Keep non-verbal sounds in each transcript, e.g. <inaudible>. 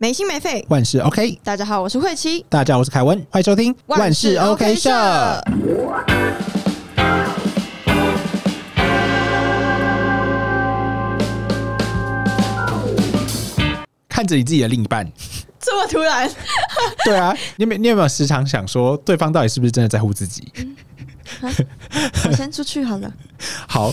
没心没肺。万事 OK，大家好，我是慧琪，大家好，我是凯文，欢迎收听万事 OK 社。看着你自己的另一半，这么突然，对啊，你有没有你有没有时常想说，对方到底是不是真的在乎自己？我先出去好了。<laughs> 好，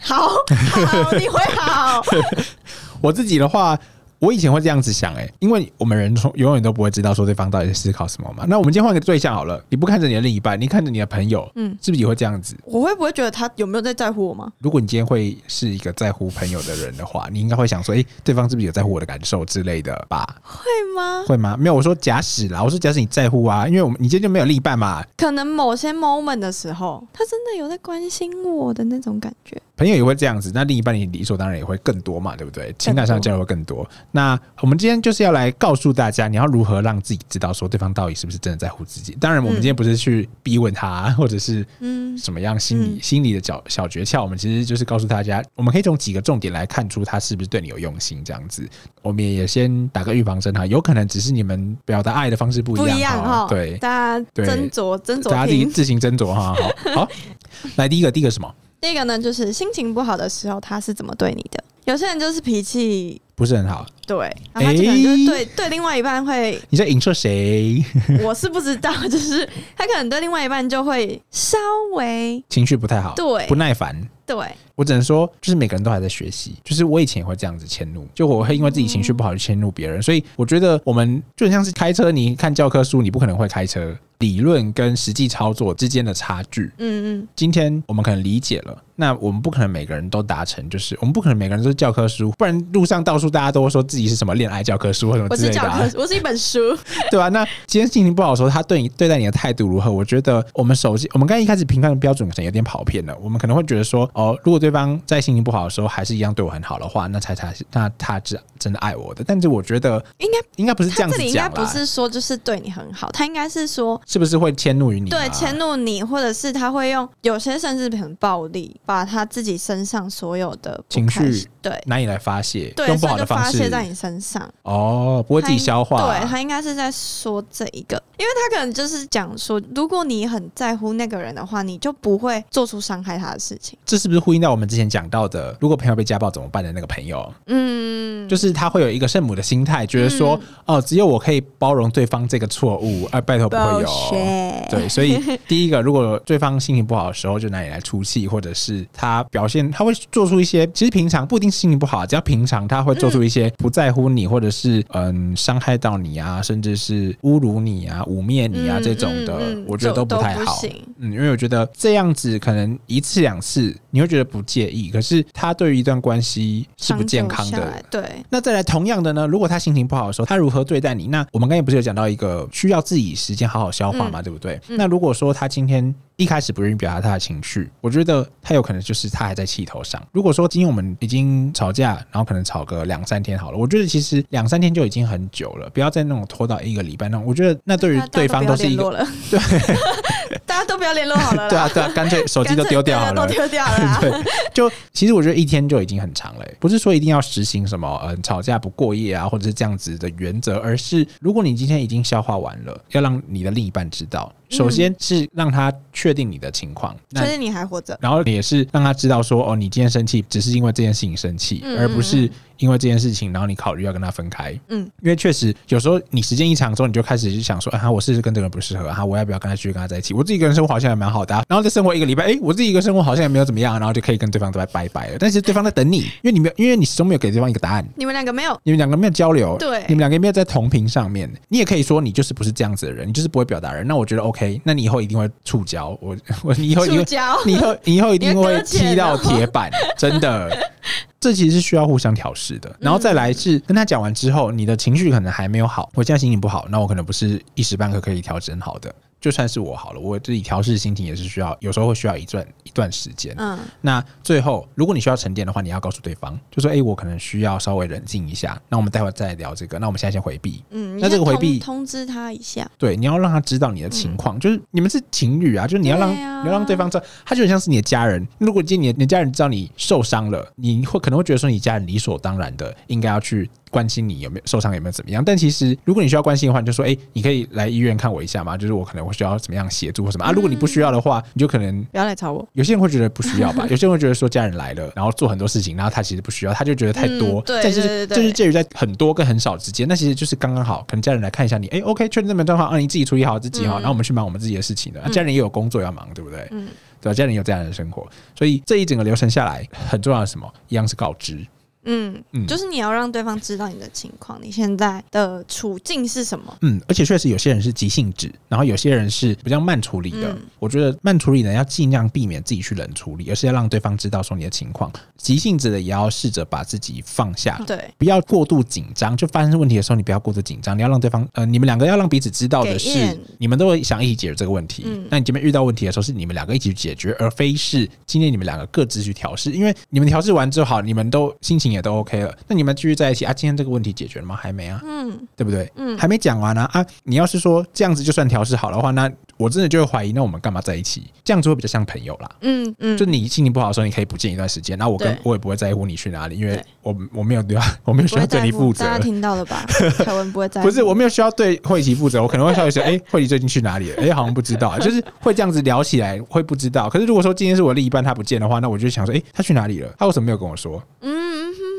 好，好，你会好。<laughs> 我自己的话。我以前会这样子想，哎，因为我们人从永远都不会知道说对方到底在思考什么嘛。那我们今天换个对象好了，你不看着你的另一半，你看着你的朋友，嗯，是不是也会这样子？我会不会觉得他有没有在在乎我吗？如果你今天会是一个在乎朋友的人的话，你应该会想说，哎，对方是不是有在乎我的感受之类的吧？会吗？会吗？没有，我说假使啦，我说假使你在乎啊，因为我们你今天就没有另一半嘛。可能某些 moment 的时候，他真的有在关心我的那种感觉。朋友也会这样子，那另一半你理所当然也会更多嘛，对不对？情感上交流会更多。那我们今天就是要来告诉大家，你要如何让自己知道说对方到底是不是真的在乎自己。当然，我们今天不是去逼问他，或者是嗯什么样心理心理的小小诀窍，我们其实就是告诉大家，我们可以从几个重点来看出他是不是对你有用心。这样子，我们也先打个预防针哈，有可能只是你们表达爱的方式不一样哈。对，大家斟酌斟酌，大家自己自行斟酌哈。好，好，来第一个，第一个什么？第一个呢，就是心情不好的时候，他是怎么对你的？有些人就是脾气不是很好，对，然后他可能就是对对另外一半会，你在影射谁？<laughs> 我是不知道，就是他可能对另外一半就会稍微情绪不太好，对，不耐烦，对。我只能说，就是每个人都还在学习。就是我以前也会这样子迁怒，就我会因为自己情绪不好就迁怒别人。所以我觉得我们就很像是开车，你看教科书，你不可能会开车。理论跟实际操作之间的差距，嗯嗯，今天我们可能理解了，那我们不可能每个人都达成，就是我们不可能每个人都是教科书，不然路上到处大家都说自己是什么恋爱教科书或什么之类的。我是教科，我是一本书，<laughs> 对吧？那今天心情不好的时候，他对你对待你的态度如何？我觉得我们首先，我们刚一开始评判的标准可能有点跑偏了。我们可能会觉得说，哦，如果对方在心情不好的时候还是一样对我很好的话，那才才那他是真的爱我的。但是我觉得应该应该不是这样子讲，应该不是说就是对你很好，他应该是说是不是会迁怒于你。对，迁怒你，或者是他会用有些甚至很暴力，把他自己身上所有的情绪对难以来发泄，用不好的方式发泄在你身上。哦，不会自己消化。对他应该是在说这一个，因为他可能就是讲说，如果你很在乎那个人的话，你就不会做出伤害他的事情。这是不是呼应到我们之前讲到的，如果朋友被家暴怎么办的那个朋友？嗯，就是他会有一个圣母的心态，觉得说，哦，只有我可以包容对方这个错误，而，拜托不会有。对，所以第一个，如果对方心情不好的时候，就拿你来出气，或者是他表现，他会做出一些，其实平常不一定是心情不好，只要平常他会做出一些不在乎你，或者是嗯伤害到你啊，甚至是侮辱你啊、污蔑你啊这种的，我觉得都不太好。嗯，因为我觉得这样子可能一次两次你会觉得不介意，可是他对于一段关系是不健康的。对。那再来同样的呢，如果他心情不好的时候，他如何对待你？那我们刚才不是有讲到一个需要自己时间好好消化嘛，对不对？那如果说他今天一开始不愿意表达他的情绪，我觉得他有可能就是他还在气头上。如果说今天我们已经吵架，然后可能吵个两三天好了，我觉得其实两三天就已经很久了，不要再那种拖到一个礼拜那种。我觉得那对于对方都是一个 <laughs> 对，<laughs> 大家都不要联络好了。对啊，对啊，干脆手机都丢掉好了，都丢掉了。<laughs> 对，就其实我觉得一天就已经很长了，不是说一定要实行什么嗯吵架不过夜啊，或者是这样子的原则，而是如果你今天已经消化完了，要让你的另一半知道。首先是让他确定你的情况，确定你还活着，然后也是让他知道说，哦，你今天生气只是因为这件事情生气，而不是。因为这件事情，然后你考虑要跟他分开，嗯，因为确实有时候你时间一长之后，你就开始就想说，啊，我是不是跟这个人不适合，啊，我要不要跟他继续跟他在一起？我自己一个人生活好像也蛮好的，然后再生活一个礼拜，哎，我自己一个生活好像也没有怎么样，然后就可以跟对方都在拜拜了。但是对方在等你，因为你没有，因为你始终没有给对方一个答案，你们两个没有，你们两个没有交流，对，你们两个没有在同频上面。你也可以说你就是不是这样子的人，你就是不会表达人。那我觉得 OK，那你以后一定会触礁，我我你以后你以后你以后一定会踢到铁板，<laughs> 真的。这其实是需要互相调试的，然后再来是跟他讲完之后，你的情绪可能还没有好，我现在心情不好，那我可能不是一时半刻可以调整好的。就算是我好了，我自己调试心情也是需要，有时候会需要一段一段时间。嗯，那最后如果你需要沉淀的话，你要告诉对方，就说：“哎，我可能需要稍微冷静一下。”那我们待会再聊这个。那我们现在先回避。嗯，那这个回避通知他一下。对，你要让他知道你的情况，就是你们是情侣啊，就是你要让你要让对方知道，他就很像是你的家人。如果今天你的家人知道你受伤了，你会可能会觉得说你家人理所当然的应该要去。关心你有没有受伤，有没有怎么样。但其实如果你需要关心的话，你就说，哎，你可以来医院看我一下嘛，就是我可能会需要怎么样协助或什么啊。如果你不需要的话，你就可能不要来找我。有些人会觉得不需要吧，有些人会觉得说家人来了，然后做很多事情，然后他其实不需要，他就觉得太多。对，但是就是介于在很多跟很少之间，那其实就是刚刚好，可能家人来看一下你，哎，OK，确认这边状况，啊，你自己处理好自己哈，然后我们去忙我们自己的事情的。家人也有工作要忙，对不对？嗯。对，家人有这样的生活，所以这一整个流程下来，很重要的什么，一样是告知。嗯嗯，就是你要让对方知道你的情况，你现在的处境是什么？嗯，而且确实有些人是急性子，然后有些人是比较慢处理的。我觉得慢处理呢要尽量避免自己去冷处理，而是要让对方知道说你的情况。急性子的也要试着把自己放下，对，不要过度紧张。就发生问题的时候，你不要过度紧张，你要让对方呃，你们两个要让彼此知道的是，你们都会想一起解决这个问题。那你这边遇到问题的时候，是你们两个一起去解决，而非是今天你们两个各自去调试。因为你们调试完之后，好，你们都心情也都 OK 了，那。你们继续在一起啊？今天这个问题解决了吗？还没啊，嗯，对不对？嗯，还没讲完呢啊！你要是说这样子就算调试好的话，那我真的就会怀疑，那我们干嘛在一起？这样子会比较像朋友啦。嗯嗯，就你心情不好的时候，你可以不见一段时间，那我跟我也不会在乎你去哪里，因为我我没有对啊，<laughs> 我没有需要对你负责。大家听到了吧？<laughs> 凯文不会在，不是我没有需要对慧琪负责，我可能会稍微说，<laughs> 哎，慧琪最近去哪里了？哎，好像不知道，就是会这样子聊起来会不知道。可是如果说今天是我另一半他不见的话，那我就想说，哎，他去哪里了？他为什么没有跟我说？嗯。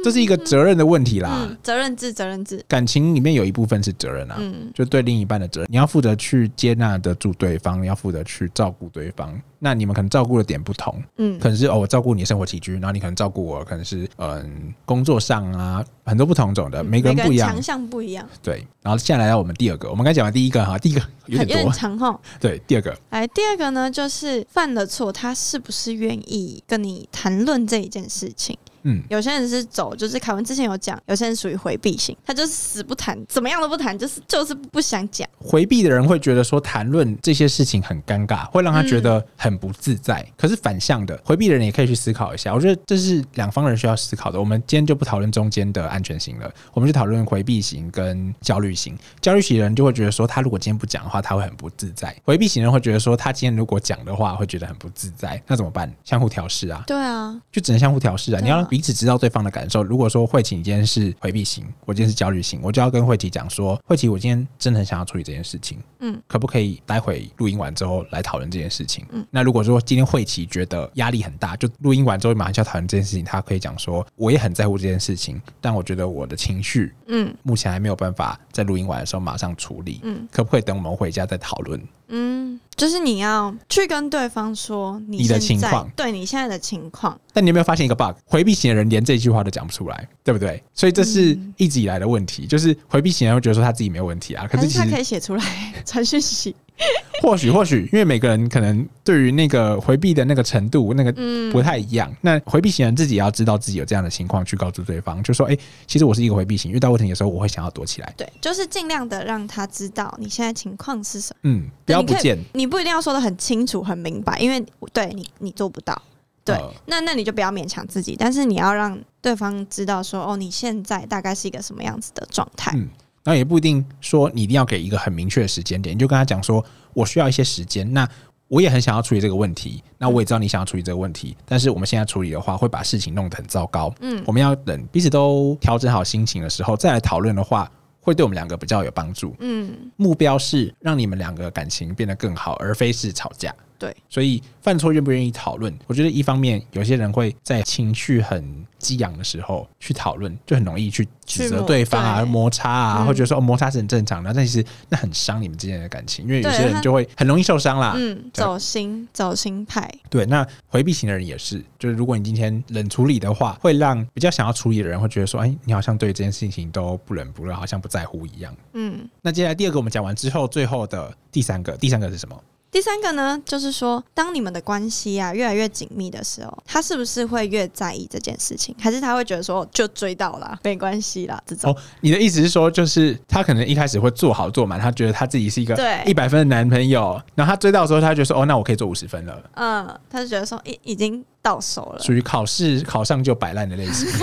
这是一个责任的问题啦，责任制，责任制。感情里面有一部分是责任啊，就对另一半的责任，你要负责去接纳得住对方，你要负责去照顾对方。那你们可能照顾的点不同，嗯，可能是哦，我照顾你生活起居，然后你可能照顾我，可能是嗯工作上啊，很多不同种的，每个人不一样，强项不一样。对，然后现在来到我们第二个，我们刚讲完第一个哈，第一个 <laughs> 有点多长哈，对，第二个，来第二个呢，就是犯了错，他是不是愿意跟你谈论这一件事情？嗯，有些人是走，就是凯文之前有讲，有些人属于回避型，他就是死不谈，怎么样都不谈，就是就是不想讲。回避的人会觉得说谈论这些事情很尴尬，会让他觉得很不自在。可是反向的，回避的人也可以去思考一下，我觉得这是两方人需要思考的。我们今天就不讨论中间的安全型了，我们就讨论回避型跟焦虑型。焦虑型的人就会觉得说，他如果今天不讲的话，他会很不自在；回避型人会觉得说，他今天如果讲的话，会觉得很不自在。那怎么办？相互调试啊。对啊，就只能相互调试啊。你要让彼此知道对方的感受。如果说慧琪你今天是回避型，我今天是焦虑型，我就要跟慧琪讲说，慧琪，我今天真的很想要处理这件事情，嗯，可不可以待会录音完之后来讨论这件事情？嗯，那如果说今天慧琪觉得压力很大，就录音完之后马上就要讨论这件事情，他可以讲说，我也很在乎这件事情，但我觉得我的情绪，嗯，目前还没有办法在录音完的时候马上处理，嗯，可不可以等我们回家再讨论？嗯，就是你要去跟对方说你的情况，对你现在的情况。但你有没有发现一个 bug？回避型的人连这句话都讲不出来，对不对？所以这是一直以来的问题，就是回避型人会觉得说他自己没有问题啊，可是他可以写出来传讯息。<laughs> 或许或许，因为每个人可能对于那个回避的那个程度，那个不太一样。那回避型人自己也要知道自己有这样的情况，去告诉对方，就说：“哎，其实我是一个回避型，遇到问题的时候，我会想要躲起来。”对，就是尽量的让他知道你现在情况是什么。嗯，不要不见，你不一定要说的很清楚、很明白，因为对你你做不到。对，那那你就不要勉强自己，但是你要让对方知道说：“哦，你现在大概是一个什么样子的状态。”嗯。那也不一定说你一定要给一个很明确的时间点，你就跟他讲说，我需要一些时间。那我也很想要处理这个问题，那我也知道你想要处理这个问题，但是我们现在处理的话，会把事情弄得很糟糕。嗯，我们要等彼此都调整好心情的时候再来讨论的话，会对我们两个比较有帮助。嗯，目标是让你们两个感情变得更好，而非是吵架。对，所以犯错愿不愿意讨论？我觉得一方面有些人会在情绪很激昂的时候去讨论，就很容易去指责对方啊、摩擦啊，或者说哦摩擦是很正常的，但其实那很伤你们之间的感情，因为有些人就会很容易受伤啦。嗯，走心走心派。对，那回避型的人也是，就是如果你今天冷处理的话，会让比较想要处理的人会觉得说，哎，你好像对这件事情都不冷不热，好像不在乎一样。嗯，那接下来第二个我们讲完之后，最后的第三个，第三个是什么？第三个呢，就是说，当你们的关系啊越来越紧密的时候，他是不是会越在意这件事情？还是他会觉得说，就追到了，<laughs> 没关系啦？这种哦，你的意思是说，就是他可能一开始会做好做满，他觉得他自己是一个对一百分的男朋友，然后他追到的时候，他觉得说，哦，那我可以做五十分了。嗯，他就觉得说，已已经。到手了，属于考试考上就摆烂的类型。<laughs>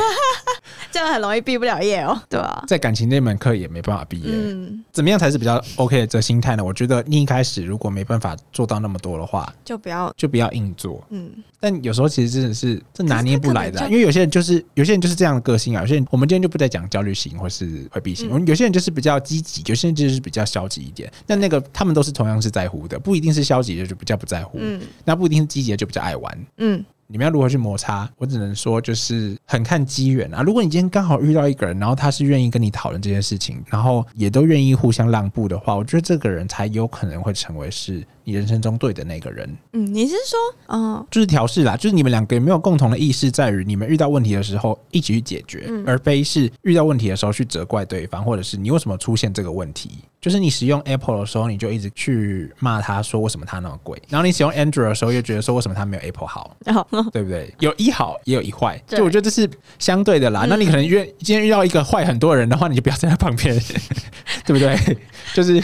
这样很容易毕不了业哦，对吧？在感情那门课也没办法毕业。嗯，怎么样才是比较 OK 的这心态呢？我觉得你一开始如果没办法做到那么多的话，就不要就不要硬做。嗯，但有时候其实真的是这拿捏不来的，因为有些人就是有些人就是这样的个性啊。有些人我们今天就不再讲焦虑型或是回避型，我们有些人就是比较积极，有些人就是比较消极一点。那那个他们都是同样是在乎的，不一定是消极的就比较不在乎，嗯，那不一定是积极的就比较爱玩，嗯。你们要如何去摩擦？我只能说，就是很看机缘啊。如果你今天刚好遇到一个人，然后他是愿意跟你讨论这件事情，然后也都愿意互相让步的话，我觉得这个人才有可能会成为是。你人生中对的那个人，嗯，你是说，嗯，就是调试啦，就是你们两个有没有共同的意识，在于你们遇到问题的时候一起去解决，而非是遇到问题的时候去责怪对方，或者是你为什么出现这个问题？就是你使用 Apple 的时候，你就一直去骂他说为什么他那么贵，然后你使用 Android 的时候又觉得说为什么他没有 Apple 好，<laughs> 对不对？有一好也有一坏，就我觉得这是相对的啦。那你可能遇今天遇到一个坏很多人的话，你就不要站在他旁边，<laughs> 对不对？就是。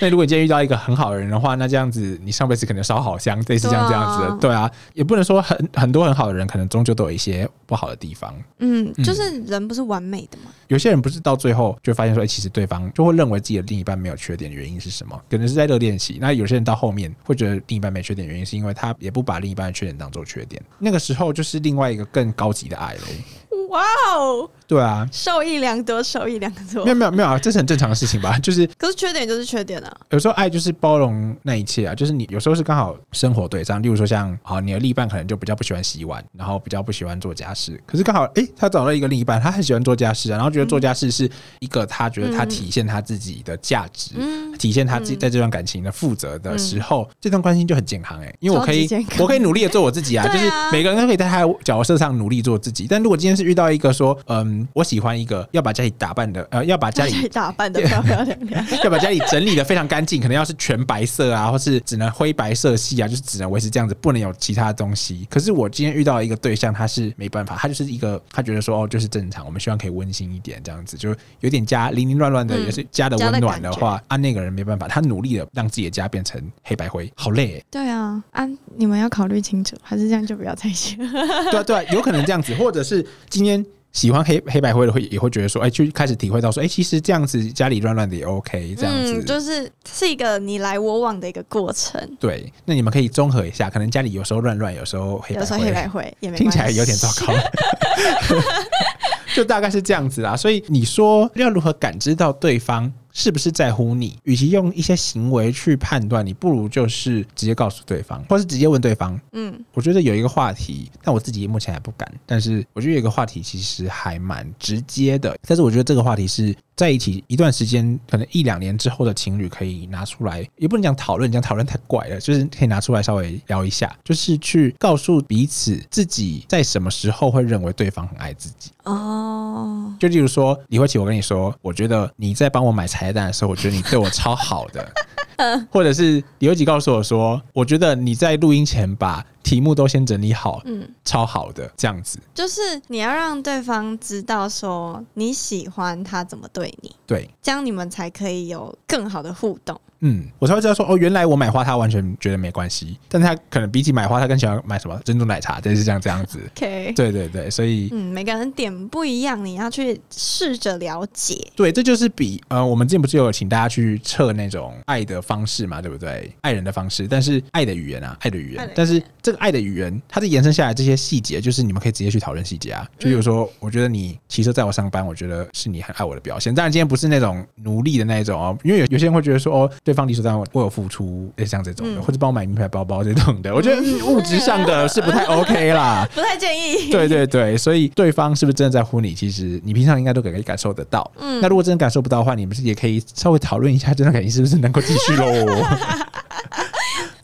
那如果你今天遇到一个很好的人的话，那这样子你上辈子可能烧好香，类似这样这样子的，对啊，也不能说很很多很好的人，可能终究都有一些不好的地方。嗯，就是人不是完美的嘛。有些人不是到最后就发现说，哎，其实对方就会认为自己的另一半没有缺点，原因是什么？可能是在热恋期。那有些人到后面会觉得另一半没缺点，原因是因为他也不把另一半的缺点当做缺点。那个时候就是另外一个更高级的爱了。<laughs> 哇哦！对啊，受益良多，受益良多。没有没有没有啊，这是很正常的事情吧？<laughs> 就是，可是缺点就是缺点啊。有时候爱就是包容那一切啊，就是你有时候是刚好生活对上，例如说像好，你的另一半可能就比较不喜欢洗碗，然后比较不喜欢做家事。可是刚好哎，他找到一个另一半，他很喜欢做家事啊，然后觉得做家事是一个他觉得他体现他自己的价值，体现他自己在这段感情的负责的时候，这段关系就很健康哎，因为我可以我可以努力的做我自己啊，就是每个人都可以在他角色上努力做自己。但如果今天是遇到一个说，嗯，我喜欢一个要把家里打扮的，呃，要把家里打扮的 <laughs> 漂漂亮亮，<laughs> 要把家里整理的非常干净，可能要是全白色啊，或是只能灰白色系啊，就是只能维持这样子，不能有其他东西。可是我今天遇到一个对象，他是没办法，他就是一个，他觉得说，哦，就是正常，我们希望可以温馨一点，这样子，就有点家零零乱乱的，也是家的温暖的话，啊，那个人没办法，他努力的让自己的家变成黑白灰，好累。对啊，啊，你们要考虑清楚，还是这样就不要在一起。对啊，对啊，有可能这样子，或者是今天。喜欢黑黑白灰的会也会觉得说，哎，就开始体会到说，哎，其实这样子家里乱乱的也 OK，这样子就是是一个你来我往的一个过程。对，那你们可以综合一下，可能家里有时候乱乱，有时候黑白灰，黑白灰也听起来有点糟糕，<laughs> <laughs> 就大概是这样子啦。所以你说要如何感知到对方？是不是在乎你？与其用一些行为去判断，你不如就是直接告诉对方，或是直接问对方。嗯，我觉得有一个话题，但我自己目前还不敢。但是我觉得有一个话题其实还蛮直接的。但是我觉得这个话题是。在一起一段时间，可能一两年之后的情侣可以拿出来，也不能讲讨论，讲讨论太怪了，就是可以拿出来稍微聊一下，就是去告诉彼此自己在什么时候会认为对方很爱自己。哦，就例如说李慧琪，我跟你说，我觉得你在帮我买彩蛋的时候，我觉得你对我超好的。<laughs> 或者是李慧琪告诉我说，我觉得你在录音前把。题目都先整理好，嗯，超好的这样子，就是你要让对方知道说你喜欢他怎么对你，对，这样你们才可以有更好的互动。嗯，我才会知道说哦，原来我买花他完全觉得没关系，但他可能比起买花，他更喜欢买什么珍珠奶茶，就是这样这样子。OK，对对对，所以嗯，每个人点不一样，你要去试着了解。对，这就是比呃，我们之前不是有请大家去测那种爱的方式嘛，对不对？爱人的方式，但是爱的语言啊，爱的语言，但是这个爱的语言，它的延伸下来这些细节，就是你们可以直接去讨论细节啊。就比如说，我觉得你骑车载我上班，我觉得是你很爱我的表现。当然，今天不是那种奴隶的那一种哦，因为有有些人会觉得说哦，对方理所当然为我。付出类似像这种的，或者帮我买名牌包包这种的，我觉得物质上的是不太 OK 啦，<laughs> 不太建议。对对对，所以对方是不是真的在乎你？其实你平常应该都可以感受得到。嗯，那如果真的感受不到的话，你们是也可以稍微讨论一下这段感情是不是能够继续喽。<laughs>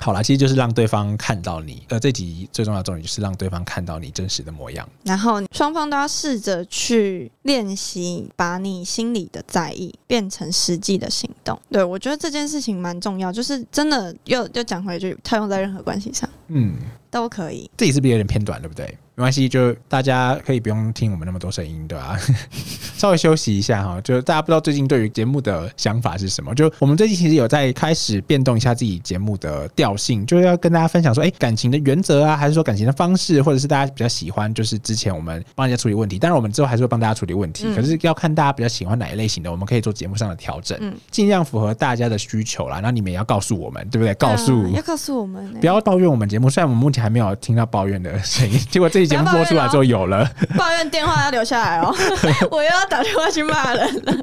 好啦，其实就是让对方看到你。呃，这集最重要的重点就是让对方看到你真实的模样。然后双方都要试着去练习，把你心里的在意变成实际的行动。对我觉得这件事情蛮重要，就是真的又又讲回去，套用在任何关系上。嗯，都可以。这也是不是有点偏短，对不对？没关系，就大家可以不用听我们那么多声音，对吧？<laughs> 稍微休息一下哈。就大家不知道最近对于节目的想法是什么？就我们最近其实有在开始变动一下自己节目的调性，就是要跟大家分享说，哎，感情的原则啊，还是说感情的方式，或者是大家比较喜欢，就是之前我们帮人家处理问题，当然我们之后还是会帮大家处理问题，可是要看大家比较喜欢哪一类型的，我们可以做节目上的调整，尽量符合大家的需求啦。那你们也要告诉我们，对不对？告诉要告诉我们，不要抱怨我们节目。虽然我们目前还没有听到抱怨的声音，结果这期节目播出来之后。有了，<laughs> 抱怨电话要留下来哦，<laughs> 我又要打电话去骂人了。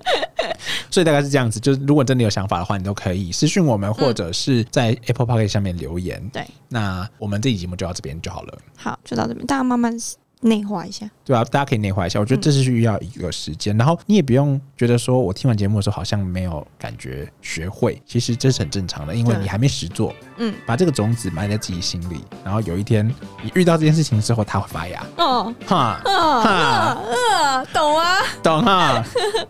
所以大概是这样子，就是如果真的有想法的话，你都可以私讯我们，或者是在 Apple park 下面留言。对，那我们这期节目就到这边就好了。好，就到这边，大家慢慢。内化一下，对啊，大家可以内化一下。我觉得这是需要一个时间，然后你也不用觉得说我听完节目的时候好像没有感觉学会，其实这是很正常的，因为你还没实做。嗯，把这个种子埋在自己心里，然后有一天你遇到这件事情之后，它会发芽。哦，哈，哈，懂啊？懂哈。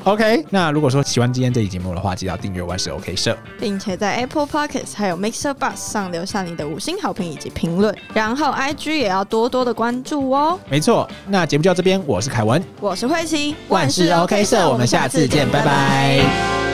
OK，那如果说喜欢今天这期节目的话，记得订阅万事 OK 社，并且在 Apple Pockets 还有 Mixer Bus 上留下你的五星好评以及评论，然后 IG 也要多多的关注哦。没错，那节目就到这边，我是凯文，我是慧琪，万事 OK 社，我们下次见，拜拜。